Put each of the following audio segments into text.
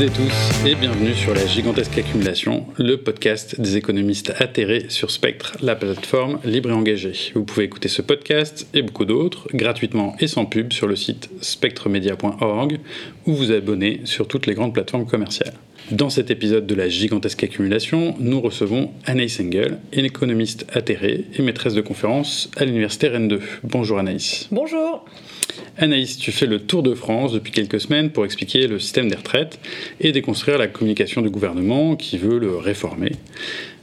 toutes et tous et bienvenue sur la gigantesque accumulation, le podcast des économistes atterrés sur Spectre, la plateforme libre et engagée. Vous pouvez écouter ce podcast et beaucoup d'autres gratuitement et sans pub sur le site spectremedia.org ou vous abonner sur toutes les grandes plateformes commerciales. Dans cet épisode de la gigantesque accumulation, nous recevons Anaïs Engel, une économiste atterrée et maîtresse de conférence à l'université Rennes 2. Bonjour Anaïs. Bonjour. Anaïs, tu fais le tour de France depuis quelques semaines pour expliquer le système des retraites et déconstruire la communication du gouvernement qui veut le réformer.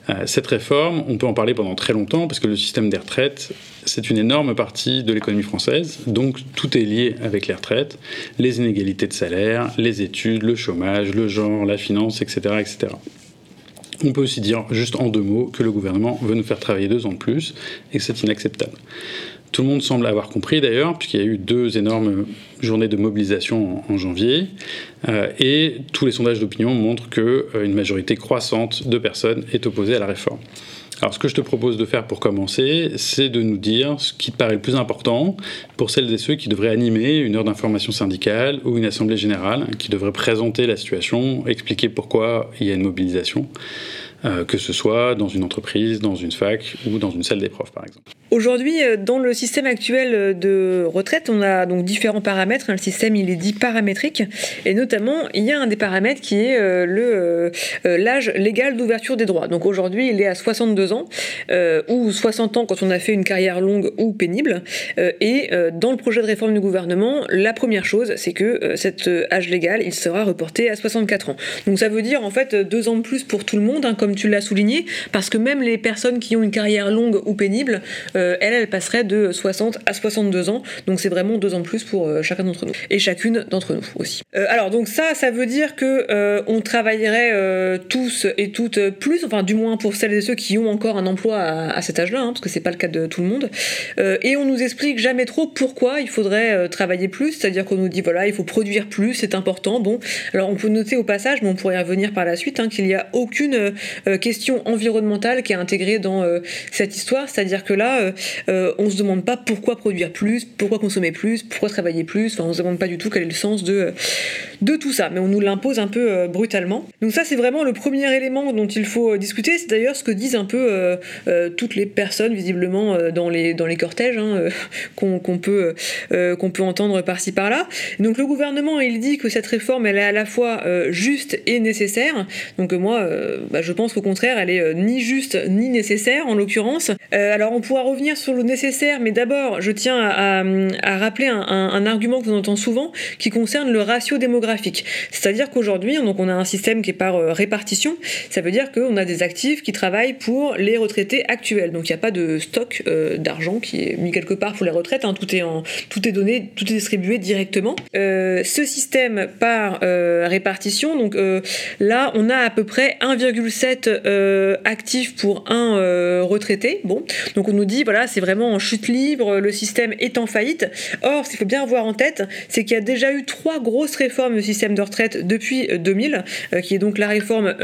Euh, cette réforme, on peut en parler pendant très longtemps parce que le système des retraites, c'est une énorme partie de l'économie française, donc tout est lié avec les retraites, les inégalités de salaire, les études, le chômage, le genre, la finance, etc. etc. On peut aussi dire, juste en deux mots, que le gouvernement veut nous faire travailler deux ans de plus et que c'est inacceptable. Tout le monde semble avoir compris d'ailleurs, puisqu'il y a eu deux énormes journées de mobilisation en, janvier, euh, et tous les sondages d'opinion montrent qu'une euh, majorité croissante de personnes est opposée à la réforme. Alors ce que je te propose de faire pour commencer, c'est de nous dire ce qui te paraît le plus important pour celles et ceux qui devraient animer une heure d'information syndicale ou une assemblée générale, qui devraient présenter la situation, expliquer pourquoi il y a une mobilisation. Euh, que ce soit dans une entreprise, dans une fac ou dans une salle des profs, par exemple. Aujourd'hui, euh, dans le système actuel euh, de retraite, on a donc différents paramètres. Le système, il est dit paramétrique, et notamment, il y a un des paramètres qui est le l'âge légal d'ouverture des droits. Donc aujourd'hui, il est à 62 ans ou 60 ans quand on a fait une carrière longue ou pénible. et dans le projet de réforme du gouvernement, la première chose, c'est que cet âge légal, il sera reporté à 64 ans. Donc ça veut dire en fait deux ans de plus pour tout le monde, hein, comme tu l'as souligné, parce que même les personnes qui ont une carrière longue ou pénible, euh, elles passeraient de 60 à 62 ans. Donc c'est vraiment deux ans de plus pour euh, chacun d'entre nous et chacune d'entre nous aussi. Euh, alors donc ça, ça veut dire que on travaillerait tous et toutes plus, enfin du moins pour celles et ceux qui ont encore un emploi à, cet âge-là, hein, parce que c'est pas le cas de tout le monde. et on nous explique jamais trop pourquoi il faudrait travailler plus, c'est-à-dire qu'on nous dit voilà il faut produire plus, c'est important. Bon, alors on peut noter au passage, mais on pourrait y revenir par la suite, hein, qu'il n'y a aucune question environnementale qui est intégrée dans cette histoire, c'est-à-dire que là, euh, on se demande pas pourquoi produire plus, pourquoi consommer plus, pourquoi travailler plus, enfin on se demande pas du tout quel est le sens de, de tout ça, mais on nous l'impose un peu brutalement. Donc ça c'est vraiment le premier élément dont il faut discuter, c'est d'ailleurs ce que disent un peu toutes les personnes visiblement dans les, dans les cortèges hein, qu'on peut, qu'on peut entendre par-ci par-là. Donc le gouvernement il dit que cette réforme elle est à la fois juste et nécessaire, donc moi bah, je pense au contraire, elle est euh, ni juste ni nécessaire en l'occurrence. Euh, alors on pourra sur le nécessaire, mais d'abord je tiens à, rappeler un, argument que l'on entend souvent qui concerne le ratio démographique. C'est-à-dire qu'aujourd'hui, donc on a un système qui est par euh, répartition. Ça veut dire qu'on a des actifs qui travaillent pour les retraités actuels. Donc il n'y a pas de stock d'argent qui est mis quelque part pour les retraites. Hein. Tout est en, tout est donné, tout est distribué directement. ce système par répartition, donc là on a à peu près 1,7 euh, actifs pour un euh, retraité. Bon, donc on nous dit voilà, c'est vraiment en chute libre, le système est en faillite. Or, ce qu'il faut bien avoir en tête, c'est qu'il y a déjà eu trois grosses réformes du système de retraite depuis 2000, euh, qui est donc la réforme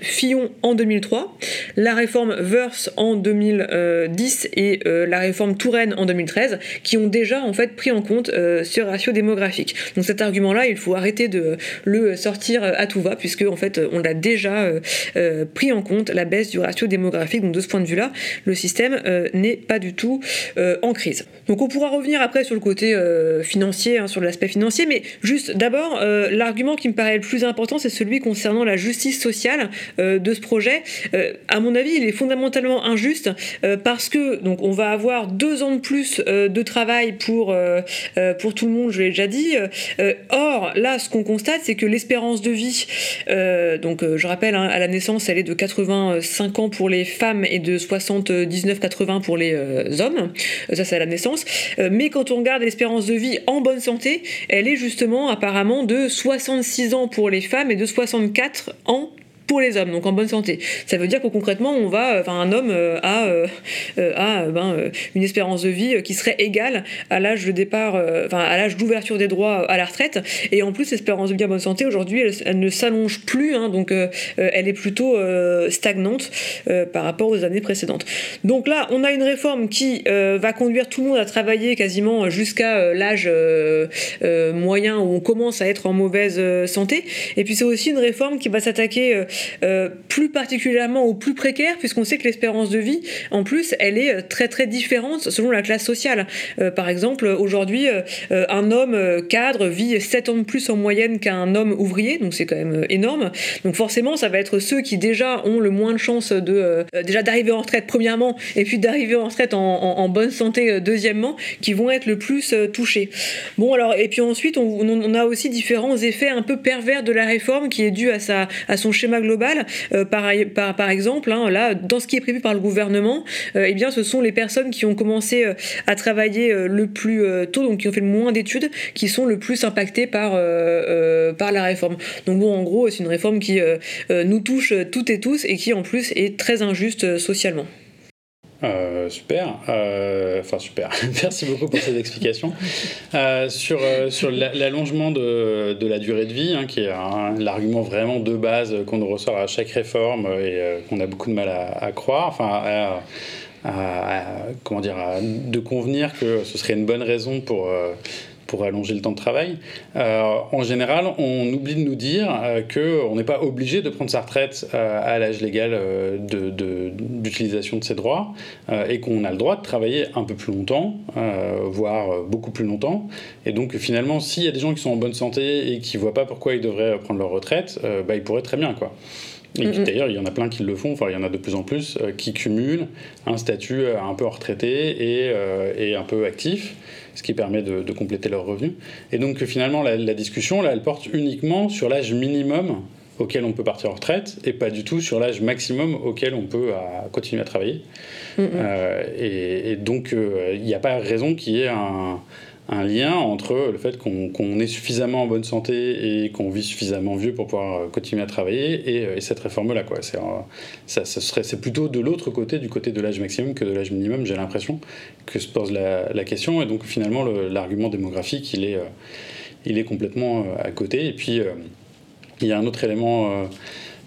Fillon en 2003, la réforme Verse en 2010 et la réforme Touraine en 2013, qui ont déjà en fait pris en compte ce ratio démographique. Donc cet argument-là, il faut arrêter de le sortir à tout va, puisque en fait on l'a déjà pris en compte la baisse du ratio démographique. Donc de ce point de vue-là, le système euh, n'est pas du tout euh, en crise. Donc on pourra revenir après sur le côté euh, financier, hein, sur l'aspect financier, mais juste d'abord, l'argument qui me paraît le plus important, c'est celui concernant la justice sociale de ce projet. à mon avis, il est fondamentalement injuste parce que donc on va avoir deux ans de plus de travail pour, pour tout le monde, je l'ai déjà dit. or, là, ce qu'on constate, c'est que l'espérance de vie, donc je rappelle, hein, à la naissance, elle est de 85 ans pour les femmes et de 79-80 pour les euh, hommes. Euh, ça, c'est à la naissance. Euh, mais quand on regarde l'espérance de vie en bonne santé, elle est justement apparemment de 66 ans pour les femmes et de 64 ans les hommes, donc en bonne santé. Ça veut dire que concrètement, on va, enfin, un homme a, a ben, une espérance de vie qui serait égale à l'âge de départ, enfin, à l'âge d'ouverture des droits à la retraite. Et en plus, l'espérance de vie en bonne santé aujourd'hui, elle, ne s'allonge plus, hein, donc elle est plutôt stagnante par rapport aux années précédentes. Donc là, on a une réforme qui va conduire tout le monde à travailler quasiment jusqu'à l'âge moyen où on commence à être en mauvaise santé. Et puis c'est aussi une réforme qui va s'attaquer euh, euh, plus particulièrement aux plus précaires, puisqu'on sait que l'espérance de vie, en plus, elle est euh, très très différente selon la classe sociale. par exemple, aujourd'hui, un homme cadre vit 7 ans de plus en moyenne qu'un homme ouvrier, donc c'est quand même énorme. Donc forcément, ça va être ceux qui déjà ont le moins de chances de déjà d'arriver en retraite premièrement, et puis d'arriver en retraite en, bonne santé deuxièmement, qui vont être le plus touchés. Bon alors, et puis ensuite, on, on a aussi différents effets un peu pervers de la réforme qui est due à, sa, à son schéma global. Euh, par, exemple, hein, là, dans ce qui est prévu par le gouvernement, euh, eh bien, ce sont les personnes qui ont commencé euh, à travailler le plus tôt, donc qui ont fait le moins d'études, qui sont le plus impactées par, par la réforme. Donc bon, en gros, c'est une réforme qui nous touche toutes et tous et qui en plus est très injuste socialement. Euh, super, euh, enfin super, merci beaucoup pour ces explications. Euh, sur sur l'allongement de, de, la durée de vie, hein, qui est l'argument vraiment de base qu'on ressort à chaque réforme et qu'on a beaucoup de mal à, croire, enfin à, comment dire, de convenir que ce serait une bonne raison pour pour allonger le temps de travail. Euh, en général, on oublie de nous dire euh, qu'on n'est pas obligé de prendre sa retraite euh, à l'âge légal d'utilisation de, de, ses droits et qu'on a le droit de travailler un peu plus longtemps, voire beaucoup plus longtemps. Et donc finalement, s'il y a des gens qui sont en bonne santé et qui ne voient pas pourquoi ils devraient prendre leur retraite, bah, ils pourraient très bien. quoi. Et d'ailleurs, il y en a plein qui le font, enfin, il y en a de plus en plus, qui cumulent un statut un peu retraité et, et un peu actif ce qui permet de, compléter leurs revenus. Et donc finalement, la, discussion, là, elle porte uniquement sur l'âge minimum auquel on peut partir en retraite et pas du tout sur l'âge maximum auquel on peut continuer à travailler. Euh, et, donc, euh, il n'y a pas raison qu'il y ait un, un lien entre le fait qu'on est suffisamment en bonne santé et qu'on vit suffisamment vieux pour pouvoir euh, continuer à travailler et, euh, cette réforme-là. C'est, ça, serait, c'est plutôt de l'autre côté, du côté de l'âge maximum que de l'âge minimum, j'ai l'impression, que se pose la, question. Et donc finalement, l'argument démographique, il est, euh, il est complètement à côté. Et puis, il y a un autre élément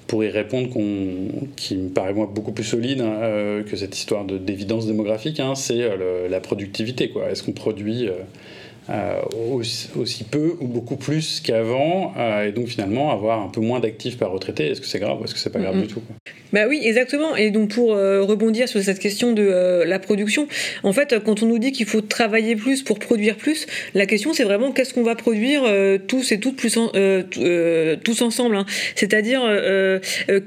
pour y répondre qui me paraît moi beaucoup plus solide hein, que cette histoire de, d'évidence démographique, hein, c'est la productivité. Est-ce qu'on produit euh, aussi, peu ou beaucoup plus qu'avant, euh, et donc finalement avoir un peu moins d'actifs par retraité. Est-ce que c'est grave ou est-ce que c'est pas grave du tout Bah oui, exactement. Et donc pour euh, rebondir sur cette question de la production, en fait, quand on nous dit qu'il faut travailler plus pour produire plus, la question c'est vraiment qu'est-ce qu'on va produire tous et toutes plus tous ensemble. Hein. C'est-à-dire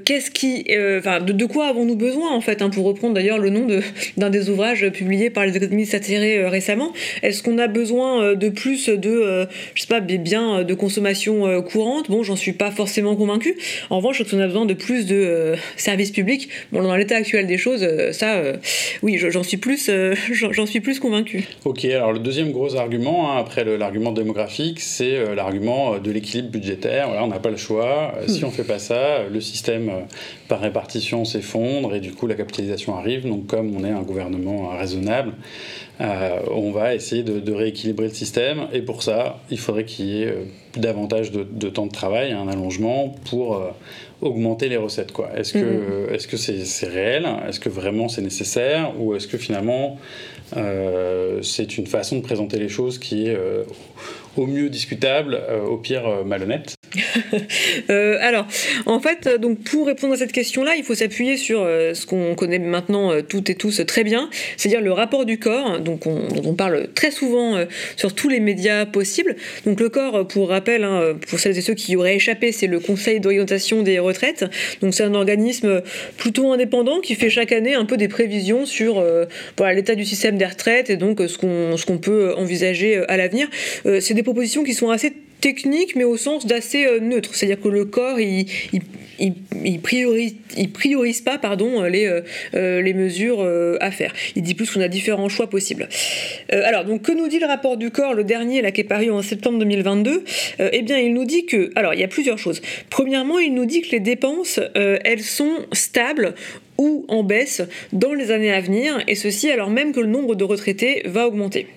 qu'est-ce qui, enfin, de, quoi avons-nous besoin en fait, hein, pour reprendre d'ailleurs le nom d'un des ouvrages publiés par les économistes atterrés récemment? Est-ce qu'on a besoin de plus de, euh, je sais pas, des biens euh, de consommation euh, courante. Bon, j'en suis pas forcément convaincu. En revanche, crois qu'on a besoin de plus de services publics. Bon, dans l'état actuel des choses, ça, oui, j'en suis plus, j'en suis plus convaincu. Ok, alors le deuxième gros argument, hein, après l'argument démographique, c'est l'argument de l'équilibre budgétaire. Voilà, on n'a pas le choix. Si on fait pas ça, le système par répartition s'effondre et du coup la capitalisation arrive. Donc comme on est un gouvernement raisonnable, euh, on va essayer de, rééquilibrer le système. Et pour ça, il faudrait qu'il y ait euh, davantage de, temps de travail, un allongement pour euh, augmenter les recettes. Est-ce que mm-hmm. c'est c'est réel? Est-ce que vraiment c'est nécessaire? Ou est-ce que finalement c'est une façon de présenter les choses qui est au mieux discutable, au pire malhonnête? euh, alors, en fait, donc pour répondre à cette question-là, il faut s'appuyer sur euh, ce qu'on connaît maintenant euh, toutes et tous très bien, c'est-à-dire le rapport du corps, donc on, dont on parle très souvent sur tous les médias possibles. Donc le corps, pour rappel, hein, pour celles et ceux qui y auraient échappé, c'est le Conseil d'orientation des retraites. Donc c'est un organisme plutôt indépendant qui fait chaque année un peu des prévisions sur l'état du système des retraites et donc ce qu'on peut envisager à l'avenir. c'est des propositions qui sont assez technique, mais au sens d'assez neutre. C'est-à-dire que le corps, il, il, priorise, pas pardon, les, les mesures à faire. Il dit plus qu'on a différents choix possibles. alors, donc, que nous dit le rapport du corps, le dernier, là, qui est paru en septembre 2022 Eh bien, il nous dit que, alors, il y a plusieurs choses. Premièrement, il nous dit que les dépenses, elles sont stables ou en baisse dans les années à venir, et ceci alors même que le nombre de retraités va augmenter.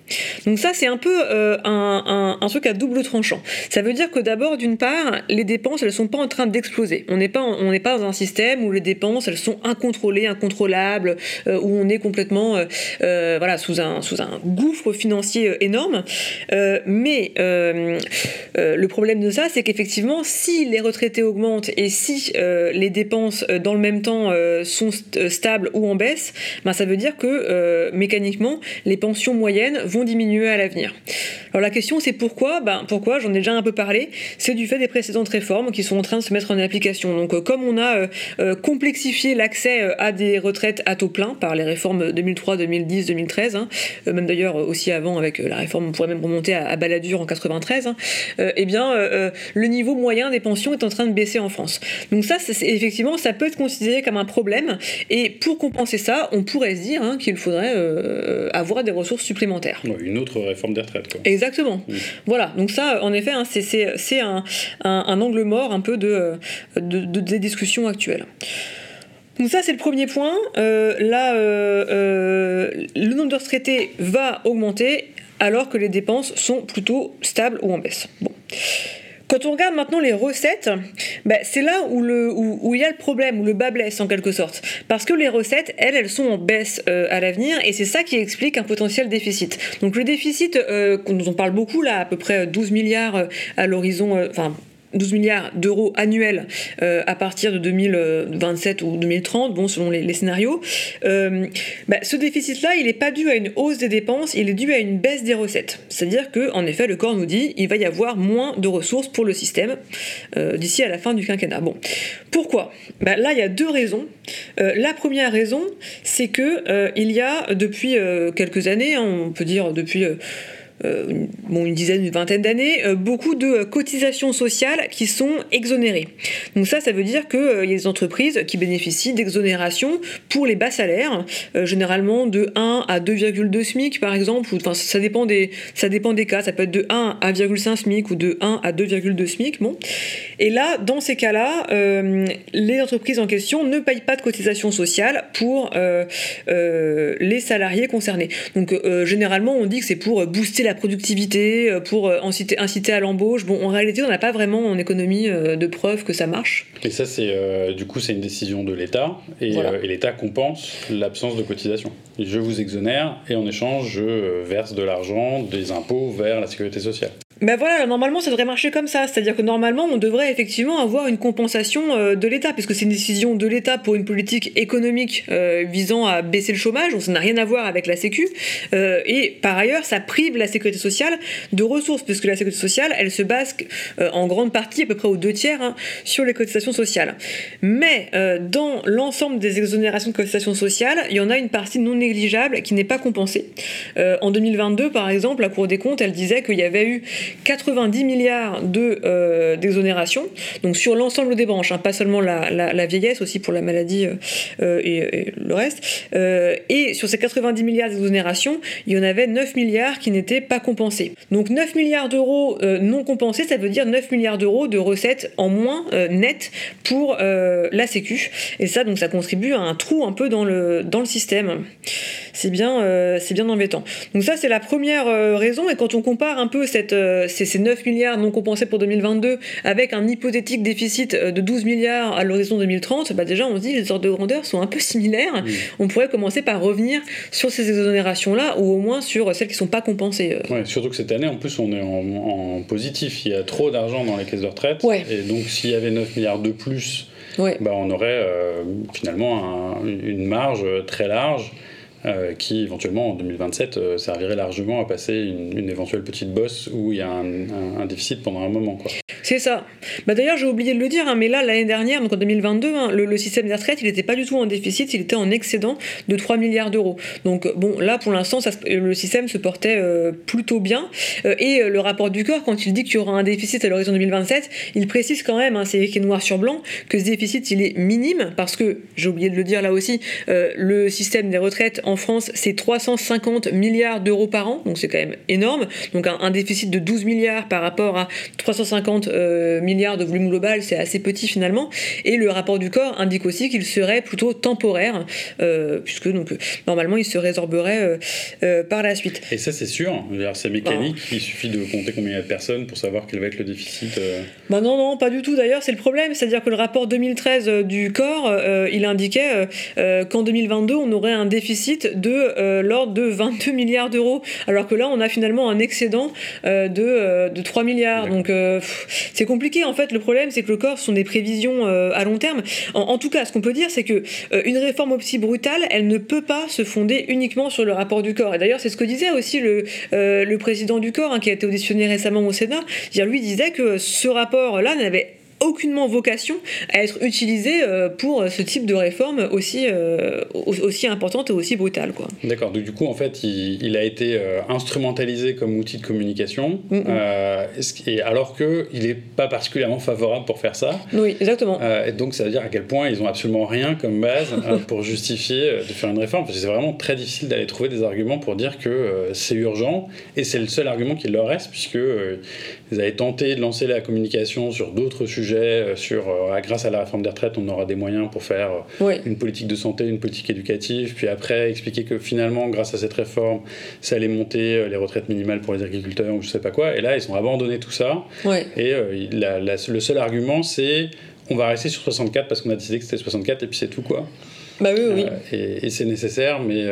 Donc ça c'est un peu euh, un, truc à double tranchant. Ça veut dire que d'abord d'une part les dépenses elles sont pas en train d'exploser. On n'est pas pas dans un système où les dépenses elles sont incontrôlées, incontrôlables, euh, où on est complètement euh, voilà sous un sous un gouffre financier énorme. mais le problème de ça c'est qu'effectivement si les retraités augmentent et si les dépenses dans le même temps sont euh, stable ou en baisse, ben ça veut dire que euh, mécaniquement, les pensions moyennes vont diminuer à l'avenir. Alors la question c'est pourquoi? Ben, Pourquoi? J'en ai déjà un peu parlé. C'est du fait des précédentes réformes qui sont en train de se mettre en application. Donc euh, comme on a complexifié l'accès à des retraites à taux plein par les réformes 2003, 2010, 2013, même d'ailleurs aussi avant avec la réforme, on pourrait même remonter à, Balladur en 93, hein, eh bien le niveau moyen des pensions est en train de baisser en France. Donc ça, effectivement, ça peut être considéré comme un problème et pour compenser ça, on pourrait se dire hein, qu'il faudrait euh, avoir des ressources supplémentaires. une autre réforme des retraites. Quoi. Exactement. Voilà, donc ça, en effet, hein, c'est un, un, angle mort un peu de, de, des discussions actuelles. Donc ça c'est le premier point. Euh, là, euh, le nombre de retraités va augmenter alors que les dépenses sont plutôt stables ou en baisse. Bon. Quand on regarde maintenant les recettes, bah, c'est là où, il y a le problème, où le bas blesse en quelque sorte. Parce que les recettes, elles, elles sont en baisse euh, à l'avenir et c'est ça qui explique un potentiel déficit. Donc le déficit, euh, dont on parle beaucoup là, à peu près 12 milliards euh, à l'horizon, 12 milliards d'euros annuels euh, à partir de 2027 ou 2030, bon, selon les, scénarios, euh, bah, ce déficit-là, il n'est pas dû à une hausse des dépenses, il est dû à une baisse des recettes. C'est-à-dire que, en effet, le corps nous dit il va y avoir moins de ressources pour le système euh, d'ici à la fin du quinquennat. Pourquoi? Bah, Là, il y a deux raisons. la première raison, c'est que il y a depuis quelques années, hein, on peut dire depuis une, bon, une dizaine, une vingtaine d'années, euh, beaucoup de cotisations sociales qui sont exonérées. Donc ça, ça veut dire qu'il euh, y a des entreprises qui bénéficient d'exonération pour les bas salaires, généralement de 1 à 2,2 SMIC par exemple, ou, ça, dépend des, ça dépend des cas, ça peut être de 1 à 1,5 SMIC ou de 1 à 2,2 SMIC. Bon. Et là, dans ces cas-là, les entreprises en question ne payent pas de cotisations sociales pour les salariés concernés. Donc généralement, on dit que c'est pour booster la productivité, euh, pour euh, inciter, inciter à l'embauche. Bon, en réalité, on n'a pas vraiment en économie euh, de preuves que ça marche. Et ça, c'est du coup, c'est une décision de l'État, et, l'État compense l'absence de cotisation. je vous exonère, et en échange, je verse de l'argent, des impôts vers la sécurité sociale. Ben voilà, normalement ça devrait marcher comme ça, c'est-à-dire que normalement on devrait effectivement avoir une compensation euh, de l'État, puisque c'est une décision de l'État pour une politique économique euh, visant à baisser le chômage, donc ça n'a rien à voir avec la Sécu, euh, et par ailleurs ça prive la sécurité sociale de ressources, puisque la sécurité sociale elle se base en grande partie, à peu près aux deux tiers, hein, sur les cotisations sociales. Mais dans l'ensemble des exonérations de cotisations sociales, il y en a une partie non négligeable qui n'est pas compensée. en 2022 par exemple, la Cour des comptes elle disait qu'il y avait eu 90 milliards de euh, donc sur l'ensemble des branches, hein, pas seulement la, vieillesse, aussi pour la maladie euh, euh, et, le reste. et sur ces 90 milliards d'exonération, il y en avait 9 milliards qui n'étaient pas compensés. Donc 9 milliards d'euros non compensés, ça veut dire 9 milliards d'euros de recettes en moins nettes pour la Sécu. Et ça, donc ça contribue à un trou un peu dans le, dans le système. C'est bien, c'est bien embêtant. Donc ça, c'est la première raison. Et quand on compare un peu cette euh, ces 9 milliards non compensés pour 2022 avec un hypothétique déficit euh, de 12 milliards à l'horizon 2030, bah déjà on se dit les ordres de grandeur sont un peu similaires. On pourrait commencer par revenir sur ces exonérations-là ou au moins sur celles qui ne sont pas compensées. Euh. surtout que cette année en plus on est en, positif, il y a trop d'argent dans les caisses de retraite et donc s'il y avait 9 milliards de plus, bah, on aurait finalement une marge très large euh, qui éventuellement en 2027 euh, servirait largement à passer une, éventuelle petite bosse où il y a un, déficit pendant un moment. Quoi. C'est ça. Bah, D'ailleurs, j'ai oublié de le dire, hein, mais là, l'année dernière, donc en 2022, hein, le, système des retraites, il n'était pas du tout en déficit, il était en excédent de 3 milliards d'euros. Donc, bon, là, pour l'instant, le système se portait euh, plutôt bien. Euh, et euh, le rapport du corps, quand il dit qu'il y aura un déficit à l'horizon 2027, il précise quand même, hein, c'est écrit noir sur blanc, que ce déficit, il est minime, parce que, j'ai oublié de le dire là aussi, le système des retraites en France, c'est 350 milliards d'euros par an, donc c'est quand même énorme. Donc, un, déficit de 12 milliards par rapport à 350 milliards de volume global, c'est assez petit finalement. Et le rapport du corps indique aussi qu'il serait plutôt temporaire, euh, puisque donc normalement il se résorberait euh, euh, par la suite. Et ça c'est sûr, c'est mécanique, il suffit de compter combien il y a de personnes pour savoir quel va être le déficit. Bah non, non, pas du tout d'ailleurs, c'est le problème, c'est-à-dire que le rapport 2013 du corps, il indiquait qu'en 2022 on aurait un déficit de l'ordre de 22 milliards d'euros, alors que là on a finalement un excédent de, de 3 milliards. Donc c'est compliqué en fait, le problème c'est que le corps sont des prévisions euh, à long terme. En, tout cas, ce qu'on peut dire, c'est que euh, une réforme aussi brutale, elle ne peut pas se fonder uniquement sur le rapport du corps. Et d'ailleurs, c'est ce que disait aussi le, euh, le président du corps, hein, qui a été auditionné récemment au Sénat. Lui disait que ce rapport-là n'avait aucunement vocation à être utilisé euh, pour ce type de réforme aussi, euh, aussi importante et aussi brutale. Quoi. D'accord, donc du coup, en fait, il, a été euh, instrumentalisé comme outil de communication, et alors qu'il n'est pas particulièrement favorable pour faire ça. Oui, exactement. et donc, ça veut dire à quel point ils n'ont absolument rien comme base pour justifier de faire une réforme, parce que c'est vraiment très difficile d'aller trouver des arguments pour dire que c'est urgent, et c'est le seul argument qui leur reste, puisque ils avaient tenté de lancer la communication sur d'autres sujets euh, sur euh, grâce à la réforme des retraites, on aura des moyens pour faire euh, une politique de santé, une politique éducative, puis après expliquer que finalement, grâce à cette réforme, ça allait monter les retraites minimales pour les agriculteurs ou je sais pas quoi. Et là, ils ont abandonné tout ça. Et le seul argument, c'est on va rester sur 64 parce qu'on a décidé que c'était 64 et puis c'est tout quoi. Bah oui, oui. et, c'est nécessaire, mais,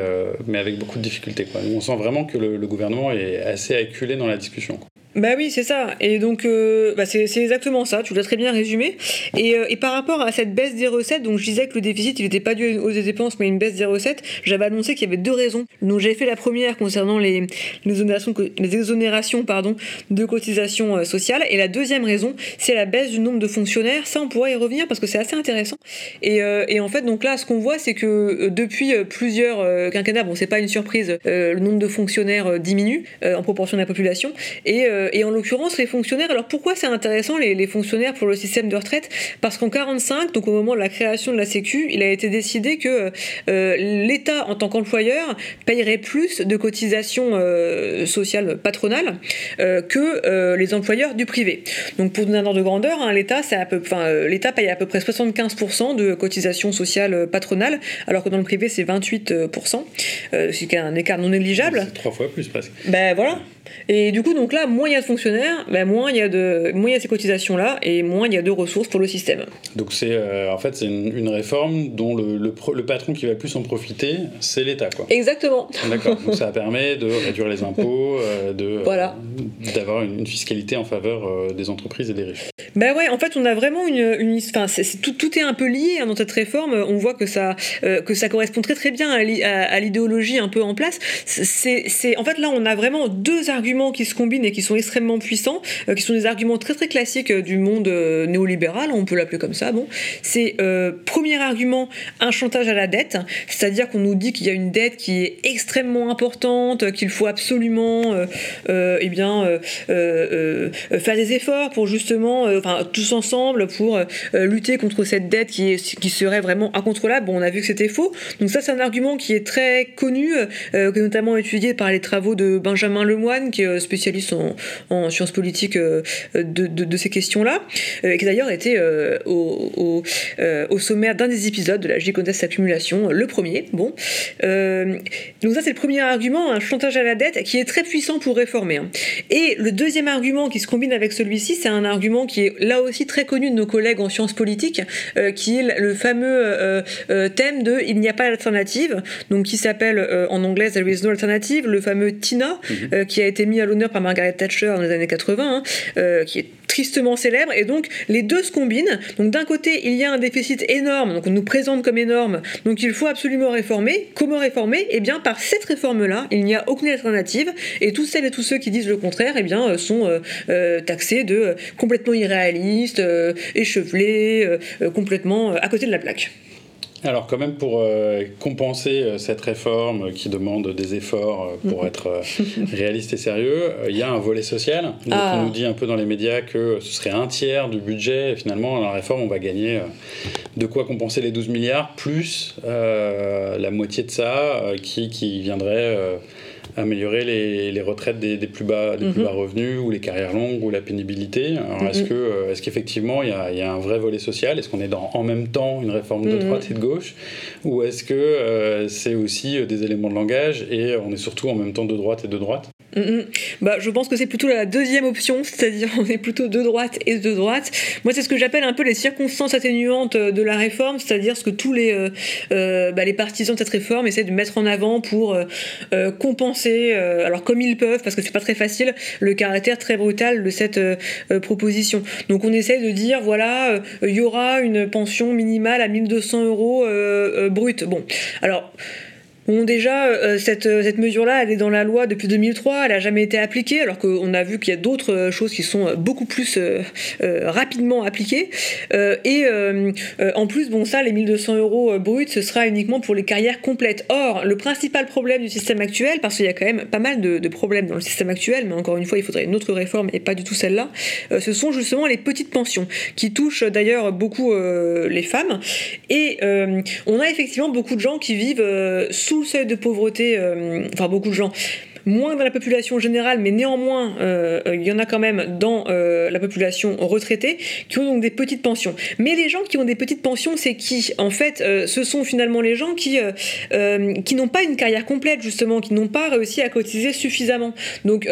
mais avec beaucoup de difficultés. Quoi. On sent vraiment que le, gouvernement est assez acculé dans la discussion. Bah oui, c'est ça. Et donc, euh, bah c'est exactement ça. Tu l'as très bien résumé. Et, euh, et, par rapport à cette baisse des recettes, donc je disais que le déficit, il n'était pas dû aux dépenses, mais une baisse des recettes. J'avais annoncé qu'il y avait deux raisons. Donc j'avais fait la première concernant les, exonérations, pardon, de cotisations euh, sociales. Et la deuxième raison, c'est la baisse du nombre de fonctionnaires. Ça, on pourrait y revenir parce que c'est assez intéressant. Et, et, en fait, donc là, ce qu'on voit, c'est que depuis plusieurs quinquennats, bon, c'est pas une surprise, le nombre de fonctionnaires diminue en proportion de la population. Et euh, et en l'occurrence, les fonctionnaires. Alors pourquoi c'est intéressant les, fonctionnaires pour le système de retraite? Parce qu'en 45, donc au moment de la création de la Sécu, il a été décidé que euh, l'État, en tant qu'employeur, payerait plus de cotisations euh, sociales patronales que les employeurs du privé. Donc pour donner un ordre de grandeur, hein, l'État, l'État paye à peu près 75% de cotisations sociales patronales, alors que dans le privé c'est 28%, c'est un écart non négligeable. C'est trois fois plus presque. Ben voilà. Et du coup, donc là, moins il y a de fonctionnaires, ben moins il y a de, moins il y a ces cotisations-là, et moins il y a de ressources pour le système. Donc c'est, euh, en fait, c'est une, réforme dont le, le, patron qui va plus en profiter, c'est l'État, quoi. Exactement. D'accord. Donc ça permet de réduire les impôts, euh, de, voilà. d'avoir une, fiscalité en faveur euh, des entreprises et des riches. Ben ouais, en fait, on a vraiment une, une enfin, tout, tout, est un peu lié hein, dans cette réforme. On voit que ça, que ça correspond très très bien à l'idéologie un peu en place. C'est, c'est, en fait, là, on a vraiment deux arguments qui se combinent et qui sont extrêmement puissants, euh, qui sont des arguments très très classiques euh, du monde euh, néolibéral, on peut l'appeler comme ça. Bon, c'est premier argument un chantage à la dette, c'est-à-dire qu'on nous dit qu'il y a une dette qui est extrêmement importante, qu'il faut absolument, eh bien, faire des efforts pour justement, enfin tous ensemble pour lutter contre cette dette qui, est, qui serait vraiment incontrôlable. Bon, on a vu que c'était faux. Donc ça, c'est un argument qui est très connu, notamment étudié par les travaux de Benjamin Lemoine qui est euh, spécialiste en, sciences politiques euh, de, ces questions-là, euh, et qui d'ailleurs était au, au, sommaire d'un des épisodes de la gigantesque accumulation, le premier. Bon, donc ça c'est le premier argument, un chantage à la dette qui est très puissant pour réformer. Hein. Et le deuxième argument qui se combine avec celui-ci, c'est un argument qui est là aussi très connu de nos collègues en sciences politiques, qui est le fameux thème de il n'y a pas d'alternative, donc qui s'appelle en anglais There is no alternative, le fameux TINA, mhm. qui a été mis à l'honneur par Margaret Thatcher dans les années 80, hein, euh, qui est tristement célèbre. Et donc, les deux se combinent. Donc, d'un côté, il y a un déficit énorme, donc on nous présente comme énorme, donc il faut absolument réformer. Comment réformer? Eh bien, par cette réforme-là, il n'y a aucune alternative. Et tous celles et tous ceux qui disent le contraire, eh bien, sont taxés de complètement irréalistes, échevelés, complètement à côté de la plaque. Alors quand même pour euh, compenser euh, cette réforme qui demande des efforts euh, pour mm-hmm. être réaliste et sérieux, il y a un volet social. Donc ah. on nous dit un peu dans les médias que ce serait un tiers du budget et finalement la réforme on va gagner de quoi compenser les 12 milliards plus la moitié de ça qui, qui viendrait améliorer les, retraites des, plus bas, des plus mhm. bas revenus ou les carrières longues ou la pénibilité. Est-ce, mhm. que, euh, est-ce qu'effectivement il y, y, a un vrai volet social? Est-ce qu'on est dans en même temps une réforme de mhm. droite et de gauche? Ou est-ce que euh, c'est aussi euh, des éléments de langage et on est surtout en même temps de droite et de droite? Bah, je pense que c'est plutôt la deuxième option, c'est-à-dire on est plutôt de droite et de droite. Moi, c'est ce que j'appelle un peu les circonstances atténuantes de la réforme, c'est-à-dire ce que tous les, bah, les partisans de cette réforme essaient de mettre en avant pour compenser euh, alors comme ils peuvent, parce que c'est pas très facile, le caractère très brutal de cette euh, euh, proposition. Donc on essaie de dire, voilà, il y aura une pension minimale à 1200 euros brut. Bon, alors Bon, déjà, euh, cette, euh, cette mesure-là, elle est dans la loi depuis 2003, elle n'a jamais été appliquée, alors qu'on a vu qu'il y a d'autres euh, choses qui sont beaucoup plus rapidement appliquées. et en plus, bon, ça, les 1200 euros bruts, ce sera uniquement pour les carrières complètes. Or, le principal problème du système actuel, parce qu'il y a quand même pas mal de, de, problèmes dans le système actuel, mais encore une fois, il faudrait une autre réforme et pas du tout celle-là, ce sont justement les petites pensions, qui touchent d'ailleurs beaucoup les femmes. Et on a effectivement beaucoup de gens qui vivent sous le seuil de pauvreté, euh, enfin beaucoup de gens, moins dans la population générale, mais néanmoins, euh, il y en a quand même dans euh, la population retraitée, qui ont donc des petites pensions. Mais les gens qui ont des petites pensions, c'est qui En fait, ce sont finalement les gens qui, qui n'ont pas une carrière complète, justement, qui n'ont pas réussi à cotiser suffisamment. Donc,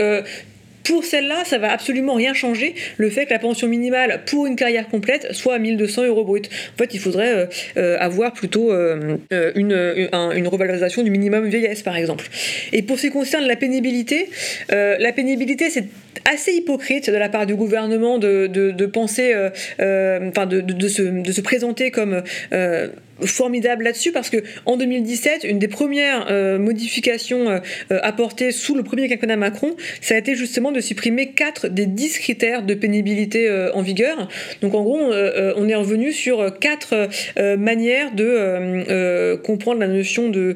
pour celle-là, ça va absolument rien changer, le fait que la pension minimale pour une carrière complète soit à 1200 euros brut. En fait, il faudrait euh, euh, avoir plutôt euh, une, une, revalorisation du minimum vieillesse, par exemple. Et pour ce qui concerne la pénibilité, la pénibilité, c'est assez hypocrite de la part du gouvernement de, penser, enfin de se présenter comme formidable là-dessus parce que en 2017, une des premières euh, modifications euh, euh, apportées sous le premier quinquennat Macron, ça a été justement de supprimer 4 des 10 critères de pénibilité en vigueur. Donc en gros, on est revenu sur quatre manières de comprendre la notion de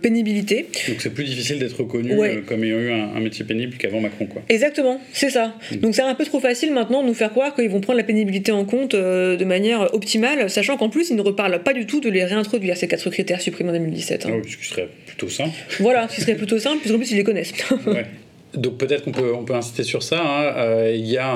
pénibilité. Donc c'est plus difficile d'être reconnu comme ayant eu un, métier pénible qu'avant Macron, quoi. Exactement, c'est ça. Mm. Donc c'est un peu trop facile maintenant de nous faire croire qu'ils vont prendre la pénibilité en compte de manière optimale, sachant qu'en plus ils ne reparlent pas du tout de les réintroduire, ces quatre critères supprimés en 2017. Hein. Ah oui, ce qui serait plutôt simple. Voilà, ce qui serait plutôt simple, puisqu'en plus ils les connaissent. ouais. Donc peut-être qu'on peut, on peut insister sur ça. Hein. Euh, il y a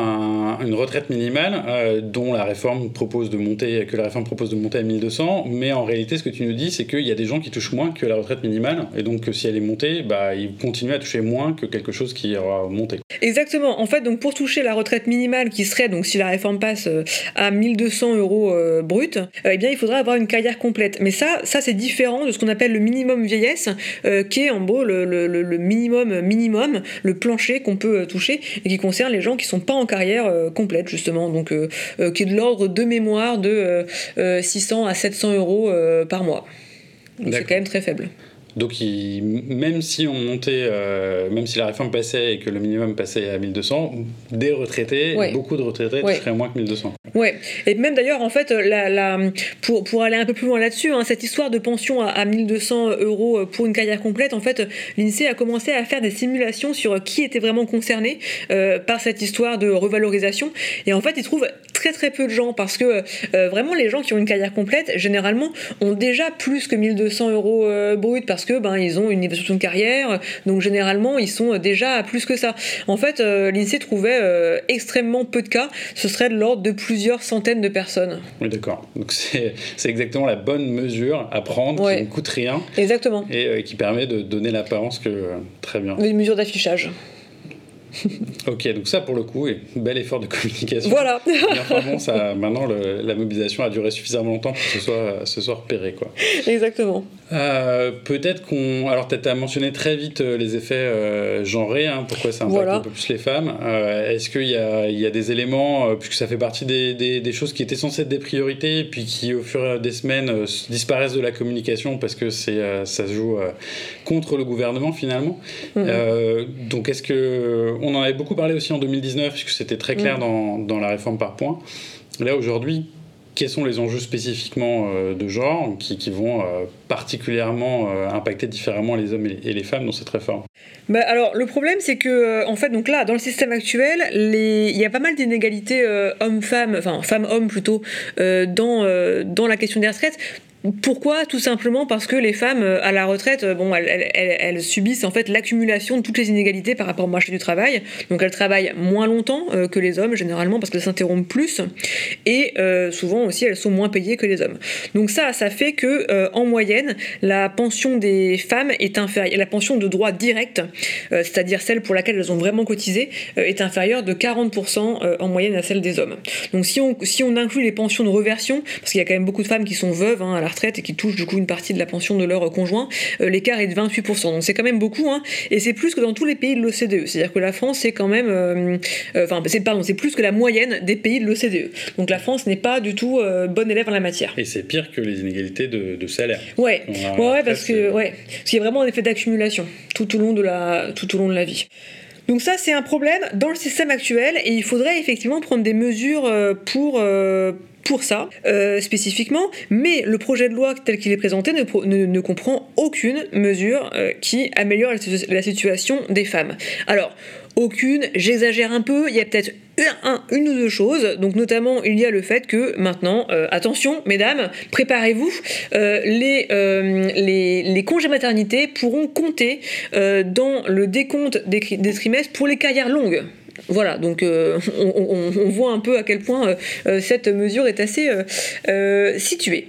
une retraite minimale euh, dont la réforme propose de monter, que la réforme propose de monter à 1200, mais en réalité, ce que tu nous dis, c'est qu'il y a des gens qui touchent moins que la retraite minimale, et donc si elle est montée, bah, ils continuent à toucher moins que quelque chose qui aura monté. Exactement. En fait, donc pour toucher la retraite minimale, qui serait donc si la réforme passe euh, à 1200 euros brut, eh bien il faudrait avoir une carrière complète. Mais ça, ça c'est différent de ce qu'on appelle le minimum vieillesse, qui est en gros le, le, minimum minimum plancher qu'on peut euh, toucher et qui concerne les gens qui sont pas en carrière euh, complète justement, donc euh, qui est de l'ordre de mémoire de 600 à 700 euros par mois. C'est quand même très faible. Donc, même si on montait, même si la réforme passait et que le minimum passait à 1200, des retraités, beaucoup de retraités toucheraient moins que 1200. Ouais, et même d'ailleurs, en fait, pour, pour aller un peu plus loin là-dessus, hein, cette histoire de pension à, 1200 euros pour une carrière complète, en fait, l'INSEE a commencé à faire des simulations sur qui était vraiment concerné euh, par cette histoire de revalorisation. Et en fait, ils trouvent très très peu de gens parce que euh, vraiment, les gens qui ont une carrière complète, généralement, ont déjà plus que 1200 euros euh, brut parce que ben, ils ont une évaluation de carrière. Donc, généralement, ils sont déjà à plus que ça. En fait, l'INSEE trouvait extrêmement peu de cas. Ce serait de l'ordre de plus plusieurs centaines de personnes. Oui, d'accord. Donc c'est exactement la bonne mesure à prendre qui ne coûte rien. Exactement. Et euh, qui permet de donner l'apparence que. Euh, très bien. Une mesure d'affichage. ok, donc ça pour le coup, est bel effort de communication. Voilà. enfin bon, ça, maintenant la mobilisation a duré suffisamment longtemps pour que ce soit, ce soit repéré. Quoi. Exactement. euh, Peut-être qu'on. Alors, tu as mentionné très vite euh, les effets euh, genrés, hein, pourquoi ça impacte un peu plus les femmes. Est-ce qu'il y, y a, des éléments, puisque ça fait partie des, des, choses qui étaient censées être des priorités, puis qui, au fur des semaines, disparaissent de la communication parce que ça se joue contre le gouvernement finalement mmh. Donc, est-ce que. On en avait beaucoup parlé aussi en 2019, puisque c'était très clair mmh. dans, dans la réforme par points. Là, aujourd'hui, quels sont les enjeux spécifiquement euh, de genre qui, vont euh, particulièrement euh, impacter différemment les hommes et les femmes dans cette réforme? Bah alors le problème c'est que en fait donc là dans le système actuel il y a pas mal d'inégalités hommes-femmes enfin femmes-hommes plutôt dans dans la question des retraites pourquoi? Tout simplement parce que les femmes euh, à la retraite, euh, bon, elles, subissent en fait l'accumulation de toutes les inégalités par rapport au marché du travail. Donc elles travaillent moins longtemps euh, que les hommes généralement parce qu'elles s'interrompent plus et souvent aussi elles sont moins payées que les hommes. Donc ça, ça fait que en moyenne, la pension des femmes est inférieure, la pension de droit direct, c'est-à-dire celle pour laquelle elles ont vraiment cotisé, est inférieure de 40% en moyenne à celle des hommes. Donc si on inclut les pensions de reversion, parce qu'il y a quand même beaucoup de femmes qui sont veuves hein, à la retraite et qui touchent du coup une partie de la pension de leur conjoint, euh, l'écart est de 28%. Donc c'est quand même beaucoup, hein, et c'est plus que dans tous les pays de l'OCDE. C'est-à-dire que la France, c'est quand même, euh, euh, enfin, c'est pardon, c'est plus que la moyenne des pays de l'OCDE. Donc la France n'est pas du tout bonne élève en la matière. Et c'est pire que les inégalités de, salaire. Ouais, ouais, parce que ouais, parce qu'il y a vraiment un effet d'accumulation tout au long de la tout au long de la vie. Donc ça, c'est un problème dans le système actuel et il faudrait effectivement prendre des mesures pour, pour ça euh, spécifiquement, mais le projet de loi tel qu'il est présenté ne, ne, comprend aucune mesure euh, qui améliore la, situation des femmes. Alors, aucune, j'exagère un peu, il y a peut-être un, une ou deux choses, donc notamment il y a le fait que maintenant, euh, attention mesdames, préparez-vous, les, les, les, congés maternité pourront compter dans le décompte des, trimestres pour les carrières longues. Voilà, donc euh, on, voit un peu à quel point euh, euh, cette mesure est assez située.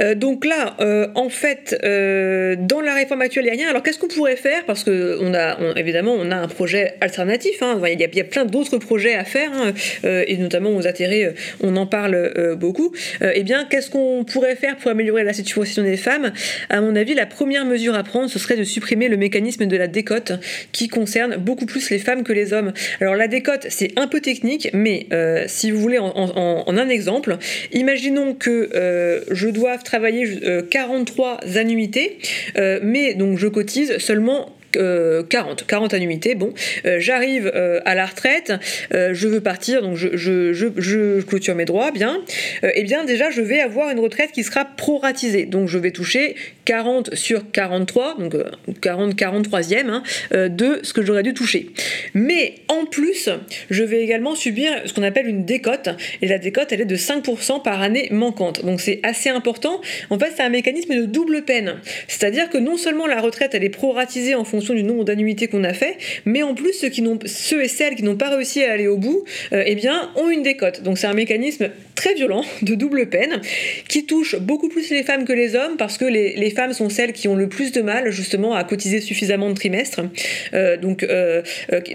Euh, donc là, euh, en fait, euh, dans la réforme actuelle, il n'y a rien. Alors qu'est-ce qu'on pourrait faire? Parce que on a, évidemment, on a un projet alternatif. Hein. Il, y a, plein d'autres projets à faire, hein. et notamment aux atterrés, on en parle beaucoup. eh bien, qu'est-ce qu'on pourrait faire pour améliorer la situation des femmes? À mon avis, la première mesure à prendre, ce serait de supprimer le mécanisme de la décote, qui concerne beaucoup plus les femmes que les hommes. Alors la décote, c'est un peu technique, mais si vous voulez, en, en, un exemple, imaginons que je dois travailler 43 euh, annuités, euh, mais donc je cotise seulement 40, 40 annuités. Bon, euh, j'arrive à la retraite, je veux partir, donc je, clôture mes droits, bien. et bien, déjà, je vais avoir une retraite qui sera proratisée. Donc, je vais toucher 40 sur 43, donc 40 43e hein, de ce que j'aurais dû toucher. Mais en plus, je vais également subir ce qu'on appelle une décote. Et la décote, elle est de 5% par année manquante. Donc, c'est assez important en fait, c'est un mécanisme de double peine. C'est-à-dire que non seulement la retraite, elle est proratisée en fonction du nombre d'annuités qu'on a fait, mais en plus, ceux, qui ceux et celles qui n'ont pas réussi à aller au bout, euh, eh bien, ont une décote. Donc, c'est un mécanisme très violent de double peine qui touche beaucoup plus les femmes que les hommes parce que les, femmes sont celles qui ont le plus de mal justement à cotiser suffisamment de trimestres. Euh, donc, euh,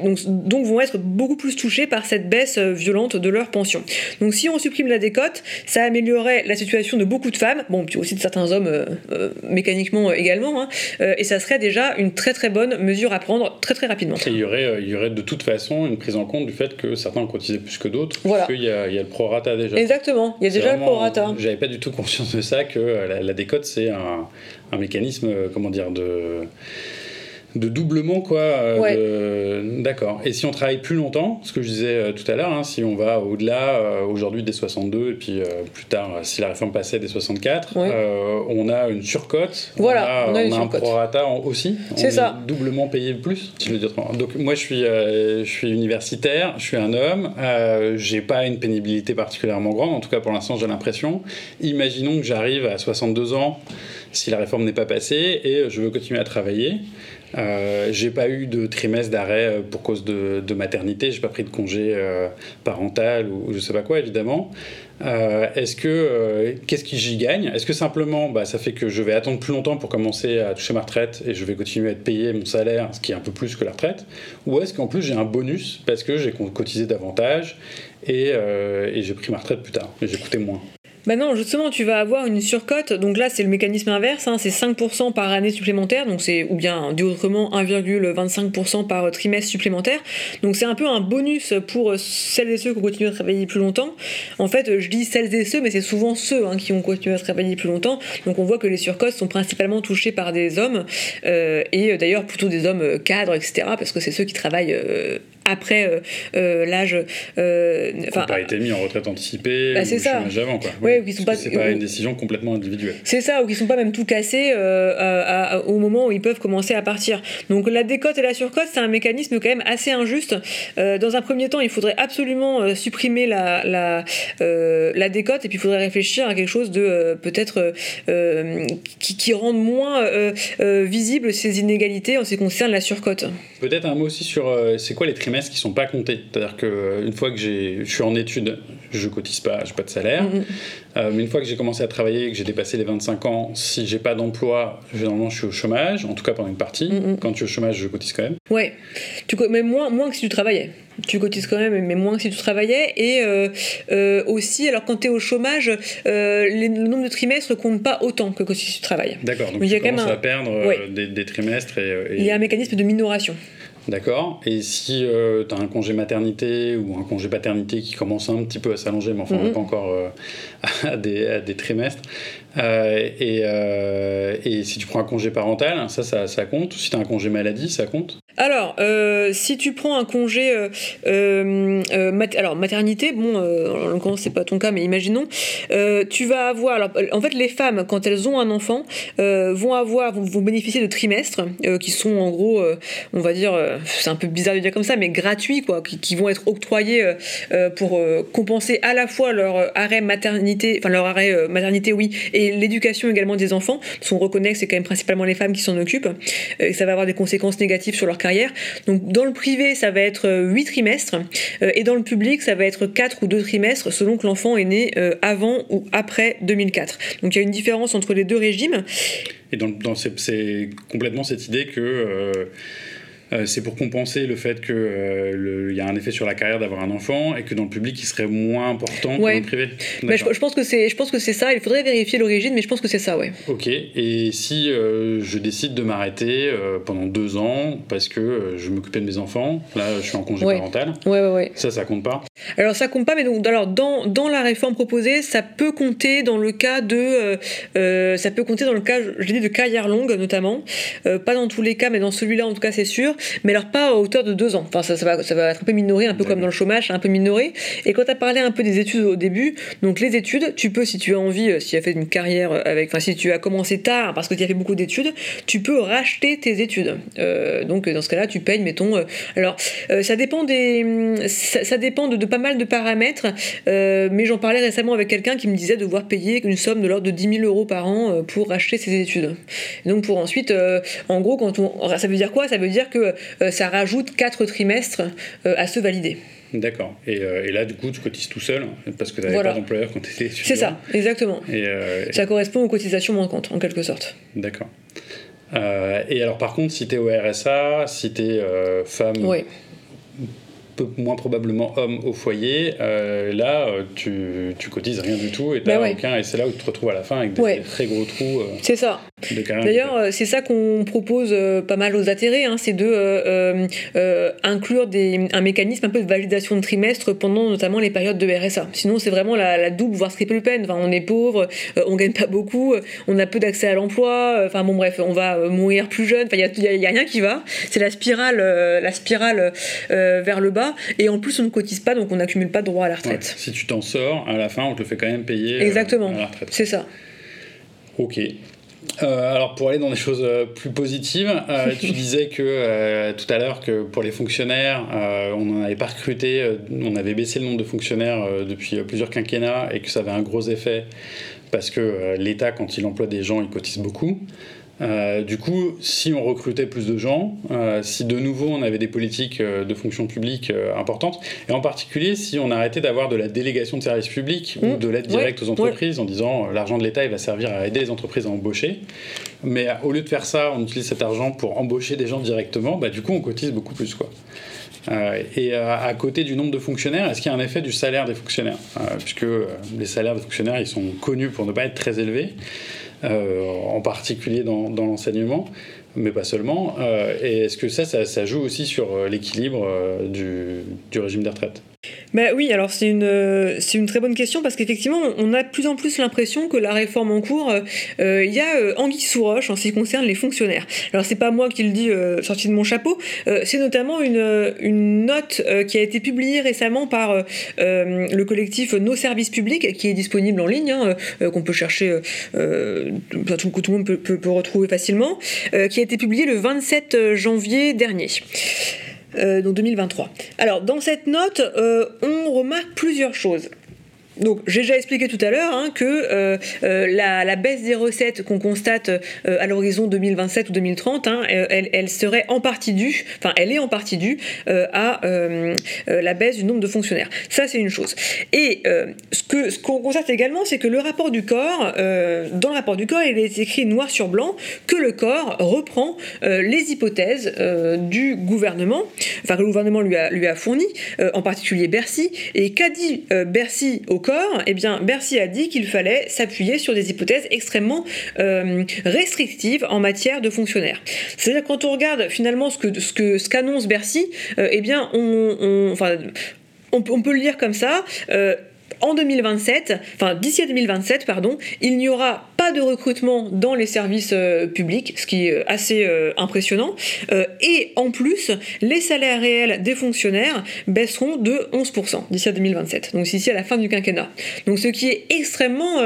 donc, donc, vont être beaucoup plus touchées par cette baisse violente de leur pension. Donc, si on supprime la décote, ça améliorerait la situation de beaucoup de femmes. Bon, puis aussi de certains hommes euh, euh, mécaniquement euh, également. Hein. et ça serait déjà une très très bonne mesure à prendre très très rapidement. il y aurait, il y aurait de toute façon une prise en compte du fait que certains ont cotisé plus que d'autres, voilà. parce qu'il y, y a le prorata déjà. Exactement, il y a déjà le prorata. J'avais pas du tout conscience de ça, que la, décote c'est un, un, mécanisme, comment dire, de de doublement quoi. Euh, d'accord. Et si on travaille plus longtemps, ce que je disais euh, tout à l'heure, hein, si on va au-delà euh, aujourd'hui des 62 et puis plus tard, si la réforme passait des 64, on a une surcote. Voilà, on a, on a, un prorata aussi. C'est ça. doublement payé plus. Si je veux dire. Donc moi je suis, je suis universitaire, je suis un homme, j'ai pas une pénibilité particulièrement grande, en tout cas pour l'instant j'ai l'impression. Imaginons que j'arrive à 62 ans si la réforme n'est pas passée et je veux continuer à travailler. Euh, j'ai pas eu de trimestre d'arrêt euh, pour cause de, de maternité, j'ai pas pris de congé euh, parental ou, je sais pas quoi évidemment. Est-ce que qu'est-ce qui j'y gagne? Est-ce que simplement bah, ça fait que je vais attendre plus longtemps pour commencer à toucher ma retraite et je vais continuer à être payé mon salaire, ce qui est un peu plus que la retraite? Ou est-ce qu'en plus j'ai un bonus parce que j'ai cotisé davantage et, et j'ai pris ma retraite plus tard et j'ai coûté moins? Bah non, justement, tu vas avoir une surcote. Donc là, c'est le mécanisme inverse. Hein, c'est 5% par année supplémentaire. Donc c'est, ou bien, dit autrement, 1,25% par trimestre supplémentaire. Donc c'est un peu un bonus pour celles et ceux qui ont continué à travailler plus longtemps. En fait, je dis celles et ceux, mais c'est souvent ceux hein, qui ont continué à travailler plus longtemps. Donc on voit que les surcotes sont principalement touchées par des hommes. Euh, et d'ailleurs, plutôt des hommes cadres, etc. Parce que c'est ceux qui travaillent euh, après euh, euh, l'âge. Euh, enfin, pas été mis en retraite anticipée bah, c'est ça. avant quoi. Ouais, sont pas. C'est pas une décision complètement individuelle. C'est ça, ou qui sont pas même tout cassés au moment où ils peuvent commencer à partir. Donc la décote et la surcote, c'est un mécanisme quand même assez injuste. dans un premier temps, il faudrait absolument supprimer la la, la décote et puis il faudrait réfléchir à quelque chose de peut-être qui, qui rende moins visible ces inégalités en ce qui concerne la surcote. Peut-être un mot aussi sur c'est quoi les trimestres qui sont pas comptés. C'est-à-dire qu'une euh, fois que je suis en études, je cotise pas, j'ai pas de salaire. Mm-hmm. Euh, mais une fois que j'ai commencé à travailler, que j'ai dépassé les 25 ans, si j'ai pas d'emploi, généralement je suis au chômage, en tout cas pendant une partie. Mm-hmm. Quand tu es au chômage, je cotise quand même. Ouais, tu, mais moins, moins que si tu travaillais. Tu cotises quand même, mais moins que si tu travaillais. Et euh, aussi, alors quand tu es au chômage, le nombre de trimestres compte pas autant que si tu travailles. D'accord, donc, tu commences à perdre des, trimestres. et... Il y a un mécanisme de minoration. D'accord. Et si euh, tu as un congé maternité ou un congé paternité qui commence un petit peu à s'allonger, mais enfin, on n'est mhm. pas encore euh, à, des, à, des, trimestres. Euh, et, et, si tu prends un congé parental, ça, ça, ça compte. Si tu as un congé maladie, ça compte alors, si tu prends un congé, alors maternité, bon, en l'occurrence c'est pas ton cas, mais imaginons, tu vas avoir, alors, en fait les femmes quand elles ont un enfant vont avoir, vont, vont, bénéficier de trimestres qui sont en gros, on va dire c'est un peu bizarre de dire comme ça, mais gratuits, quoi, qui, vont être octroyés euh, euh, pour euh, compenser à la fois leur arrêt maternité, enfin leur arrêt maternité, oui, et l'éducation également des enfants, parce qu'on reconnaît que c'est quand même principalement les femmes qui s'en occupent, et ça va avoir des conséquences négatives sur leur carrière. Donc dans le privé, ça va être 8 trimestres, et dans le public, ça va être 4 ou 2 trimestres selon que l'enfant est né avant ou après 2004. Donc il y a une différence entre les deux régimes. Et c'est complètement cette idée que euh, c'est pour compenser le fait qu'il euh, y a un effet sur la carrière d'avoir un enfant et que dans le public, il serait moins important que dans le privé. Mais je, pense que c'est, je pense que c'est ça. Il faudrait vérifier l'origine, mais je pense que c'est ça, ouais. Ok. Et si euh, je décide de m'arrêter pendant deux ans parce que je m'occupais de mes enfants, là, je suis en congé parental. Ouais, ouais, ouais. Ça, ça compte pas. Alors ça compte pas, mais donc alors dans, dans la réforme proposée, ça peut compter dans le cas de, ça peut compter dans le cas, je dis de carrière longue notamment. pas dans tous les cas, mais dans celui-là en tout cas, c'est sûr mais alors pas à hauteur de deux ans. Enfin, ça, ça, va, ça va être un peu minoré, un peu comme dans le chômage, un peu minoré. Et quand tu as parlé un peu des études au début, donc les études, tu peux, si tu as envie, euh, si tu as fait une carrière avec, enfin, si tu as commencé tard parce que tu as fait beaucoup d'études, tu peux racheter tes études. Euh, donc dans ce cas-là, tu payes, mettons. Euh, alors, ça dépend des, ça, dépend de, pas mal de paramètres, mais j'en parlais récemment avec quelqu'un qui me disait devoir payer une somme de l'ordre de 10 000 euros par an pour racheter ses études. donc pour ensuite, en gros, quand on, ça veut dire quoi? Ça veut dire que euh, ça rajoute 4 trimestres euh, à se valider. D'accord. Euh, et, là, du coup, tu cotises tout seul parce que tu n'avais pas d'employeur quand tu étais étudiant. C'est ça, exactement. Et Ça correspond aux cotisations manquantes, en quelque sorte. D'accord. et alors, par contre, si tu es au RSA, si tu es femme, oui moins probablement homme au foyer, euh, là, euh, tu, tu cotises rien du tout et, bah aucun, et c'est là où tu te retrouves à la fin avec des, très gros trous. Euh, c'est ça. D'ailleurs, c'est ça qu'on propose pas mal aux atterrés, hein, c'est de inclure des, un mécanisme un peu de validation de trimestre pendant notamment les périodes de RSA. Sinon, c'est vraiment la, double, voire triple peine. Enfin, on est pauvre, on gagne pas beaucoup, on a peu d'accès à l'emploi. Enfin bon, bref, on va mourir plus jeune. Enfin, il n'y a, a, rien qui va. C'est la spirale, la spirale vers le bas. Et en plus, on ne cotise pas, donc on n'accumule pas de droit à la retraite. Si tu t'en sors, à la fin, on te le fait quand même payer euh, Exactement. à la retraite. C'est ça. Ok. Euh, alors pour aller dans des choses euh, plus positives, tu disais que tout à l'heure que pour les fonctionnaires, on n'en avait pas recruté, on avait baissé le nombre de fonctionnaires depuis plusieurs quinquennats et que ça avait un gros effet parce que l'État, quand il emploie des gens, il cotise beaucoup. Euh, du coup, si on recrutait plus de gens, euh, si de nouveau on avait des politiques euh, de fonction publique importantes, et en particulier si on arrêtait d'avoir de la délégation de services publics ou mmh. de l'aide directe aux entreprises en disant l'argent de l'État il va servir à aider les entreprises à embaucher, mais au lieu de faire ça, on utilise cet argent pour embaucher des gens directement, bah, du coup on cotise beaucoup plus. Quoi. et à côté du nombre de fonctionnaires, est-ce qu'il y a un effet du salaire des fonctionnaires? Puisque les salaires des fonctionnaires, ils sont connus pour ne pas être très élevés. Euh, en particulier dans, l'enseignement, mais pas seulement. Euh, et est-ce que ça, ça, joue aussi sur euh, l'équilibre du régime des retraites? Bah oui, alors c'est une, euh, c'est une très bonne question parce qu'effectivement, on a de plus en plus l'impression que la réforme en cours, euh, euh, il y a anguille sous roche en ce qui concerne les fonctionnaires. Alors c'est pas moi qui le dis sorti de mon chapeau, c'est notamment une, une note qui a été publiée récemment par le collectif Nos services publics qui est disponible en ligne, hein, qu'on peut chercher, que tout le monde peut, peut, peut retrouver facilement, qui a été publiée le 27 janvier dernier. Euh, donc 2023. Alors, dans cette note, euh, on remarque plusieurs choses. Donc j'ai déjà expliqué tout à l'heure hein, que euh, euh, la, baisse des recettes qu'on constate euh, à l'horizon 2027 ou 2030, hein, elle, serait en partie due, enfin elle est en partie due à la baisse du nombre de fonctionnaires. Ça c'est une chose. Et ce que ce qu'on constate également, c'est que le rapport du corps, dans le rapport du corps, il est écrit noir sur blanc que le corps reprend les hypothèses du gouvernement, enfin que le gouvernement lui a, lui a fourni, en particulier Bercy, et qu'a dit Bercy au corps, eh bien, Bercy a dit qu'il fallait s'appuyer sur des hypothèses extrêmement euh, restrictives en matière de fonctionnaires. C'est-à-dire quand on regarde finalement ce que ce qu'annonce Bercy, euh, eh bien, on, enfin, on, peut le lire comme ça. Euh, en 2027, enfin d'ici à 2027, pardon, il n'y aura pas de recrutement dans les services euh, publics, ce qui est assez euh, impressionnant. Euh, et en plus, les salaires réels des fonctionnaires baisseront de 11% d'ici à 2027, donc d'ici à la fin du quinquennat. Donc ce qui est extrêmement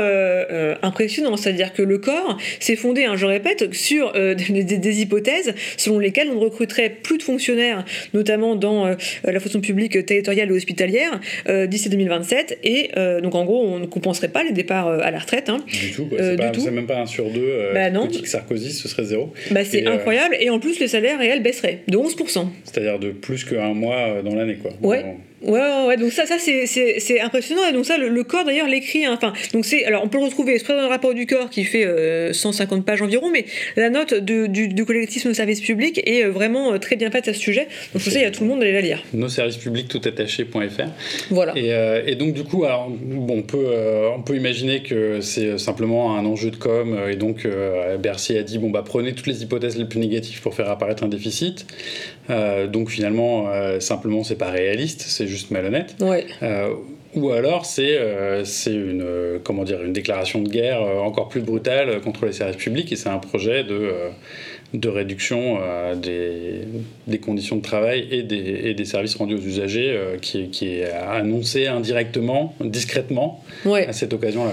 impressionnant, c'est-à-dire que le corps s'est fondé, hein, je répète, sur des, hypothèses selon lesquelles on ne recruterait plus de fonctionnaires, notamment dans la fonction publique territoriale et hospitalière, d'ici 2027. Et donc en gros, on ne compenserait pas les départs à la retraite. Hein. Du tout, c'est même pas un sur deux. Euh, bah non. Sarkozy, ce serait zéro. Bah c'est euh, incroyable. Et en plus, les salaires réels baisseraient de 11%. C'est-à-dire de plus qu'un mois euh, dans l'année, quoi. Ouais. Ouais, ouais, donc ça, ça c'est impressionnant. Et donc ça, le, corps d'ailleurs l'écrit. Hein. Enfin, donc c'est, alors on peut le retrouver soit dans le rapport du corps qui fait 150 pages environ, mais la note de, du, du collectif Nos services publics est vraiment très bien faite à ce sujet. Donc je sais, il y a tout le monde d'aller la lire. Nos services publics tout attaché.fr. Voilà. Et, et, donc du coup, alors, bon, on peut, on peut imaginer que c'est simplement un enjeu de com. Euh, et donc, euh, Bercy a dit bon, bah, prenez toutes les hypothèses les plus négatives pour faire apparaître un déficit. Euh, donc, finalement, simplement, c'est pas réaliste, c'est juste malhonnête. ou alors c'est une comment dire une déclaration de guerre encore plus brutale contre les services publics et c'est un projet de de réduction des, des, conditions de travail et des, et des services rendus aux usagers qui, qui, est annoncé indirectement, discrètement à cette occasion-là.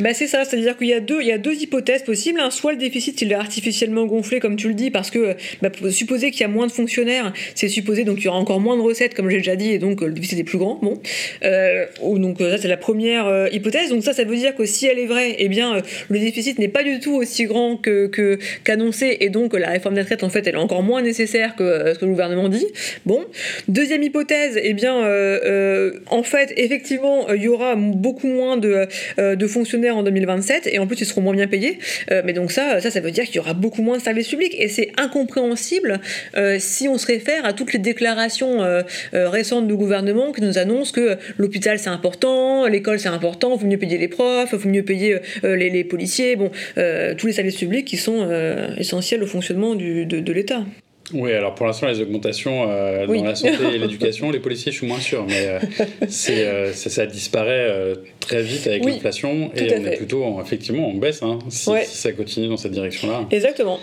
Bah c'est ça, c'est-à-dire qu'il y a deux, y a deux hypothèses possibles. Hein. Soit le déficit il est artificiellement gonflé, comme tu le dis, parce que bah, supposer qu'il y a moins de fonctionnaires, c'est supposer qu'il y aura encore moins de recettes, comme j'ai déjà dit, et donc le déficit est plus grand. Bon, euh, donc ça c'est la première euh, hypothèse. Donc ça, ça veut dire que si elle est vraie, eh bien le déficit n'est pas du tout aussi grand que qu'annoncé, et donc la réforme des retraites en fait elle est encore moins nécessaire que euh, ce que le gouvernement dit. Bon, deuxième hypothèse, eh bien en fait effectivement il y aura beaucoup moins de, de fonctionnaires en 2027 et en plus ils seront moins bien payés. Euh, mais donc ça, ça, ça veut dire qu'il y aura beaucoup moins de services publics et c'est incompréhensible euh, si on se réfère à toutes les déclarations euh, récentes du gouvernement qui nous annoncent que l'hôpital c'est important, l'école c'est important, il faut mieux payer les profs, il faut mieux payer les, policiers, bon, tous les services publics qui sont essentiels au fonctionnement de l'État. Oui, alors pour l'instant, les augmentations euh, dans la santé et l'éducation, les policiers, je suis moins sûr, mais euh, euh, ça, disparaît très vite avec l'inflation et on est plutôt, effectivement, en baisse hein, si, ça continue dans cette direction-là. Exactement.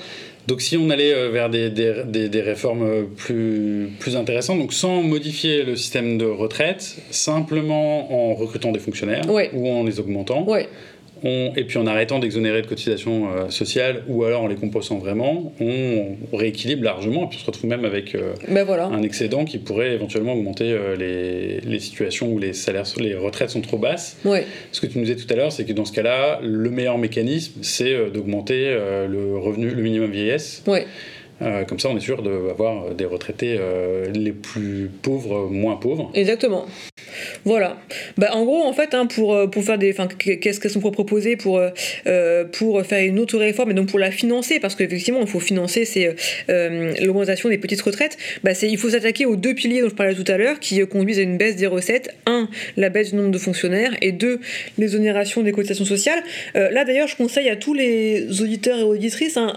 Donc si on allait vers des, des, des, réformes plus, plus intéressantes, donc sans modifier le système de retraite, simplement en recrutant des fonctionnaires ou en les augmentant, et puis en arrêtant d'exonérer de cotisations euh, sociales ou alors en les compensant vraiment, on, rééquilibre largement et puis on se retrouve même avec euh, ben voilà. un excédent qui pourrait éventuellement augmenter euh, les, les, situations où les salaires, les retraites sont trop basses. Ouais. Ce que tu nous disais tout à l'heure, c'est que dans ce cas-là, le meilleur mécanisme, c'est d'augmenter le revenu, le minimum vieillesse. Ouais. comme ça, on est sûr d'avoir des retraités les plus pauvres, moins pauvres. Exactement. Voilà. Bah, en gros, en fait, hein, pour, euh, pour faire des. Qu'est-ce qu'elles sont proposer pour, euh, euh, pour faire une autre réforme et donc pour la financer Parce qu'effectivement, il faut financer l'augmentation des petites retraites. Bah, il faut s'attaquer aux deux piliers dont je parlais tout à l'heure qui conduisent à une baisse des recettes. Un, la baisse du nombre de fonctionnaires et deux, l'exonération des cotisations sociales. là, d'ailleurs, je conseille à tous les auditeurs et auditrices un,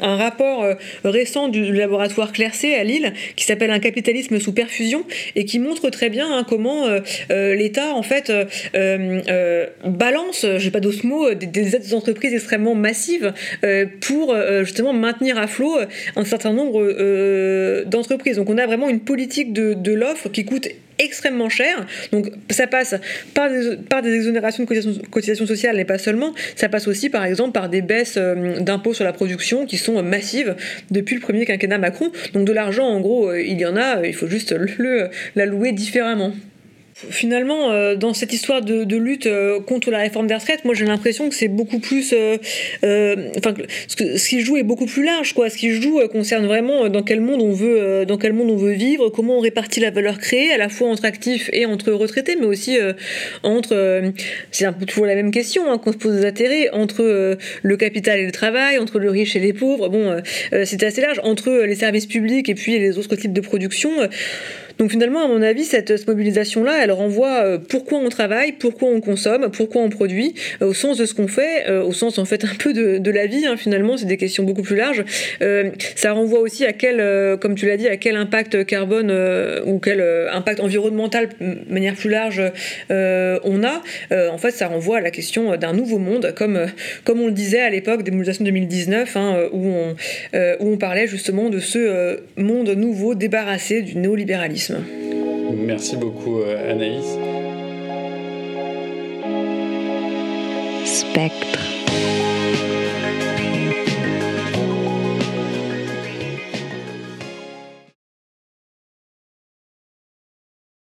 un, rapport récent du laboratoire Clercé à Lille qui s'appelle Un capitalisme sous perfusion et qui montre très bien hein, comment euh, l'État en fait euh, euh, balance, j'ai pas d'autres mots, des, aides aux entreprises extrêmement massives pour justement maintenir à flot un certain nombre d'entreprises. Donc on a vraiment une politique de, l'offre qui coûte extrêmement cher. Donc ça passe par des, exonérations de cotisations, sociales, mais pas seulement. Ça passe aussi par exemple par des baisses d'impôts sur la production qui sont massives depuis le premier quinquennat Macron. Donc de l'argent, en gros, il y en a, il faut juste l'allouer différemment. Finalement, euh, dans cette histoire de, lutte euh, contre la réforme des retraites, moi j'ai l'impression que c'est beaucoup plus. Euh, enfin, ce, qui joue est beaucoup plus large, quoi. Ce qui joue concerne vraiment dans quel monde on veut, dans quel monde on veut vivre, comment on répartit la valeur créée, à la fois entre actifs et entre retraités, mais aussi entre. c'est un peu toujours la même question hein, qu'on se pose des intérêts entre le capital et le travail, entre le riche et les pauvres. Bon, c'est assez large entre les services publics et puis les autres types de production. Donc finalement, à mon avis, cette, mobilisation-là, elle renvoie euh, pourquoi on travaille, pourquoi on consomme, pourquoi on produit, euh, au sens de ce qu'on fait, euh, au sens en fait un peu de, la vie. Hein, finalement, c'est des questions beaucoup plus larges. ça renvoie aussi à quel, comme tu l'as dit, à quel impact carbone ou quel impact environnemental de manière plus large on a. en fait, ça renvoie à la question d'un nouveau monde, comme, comme on le disait à l'époque des mobilisations 2019, hein, où, on, où on parlait justement de ce monde nouveau débarrassé du néolibéralisme. Merci beaucoup euh, Anaïs. Spectre.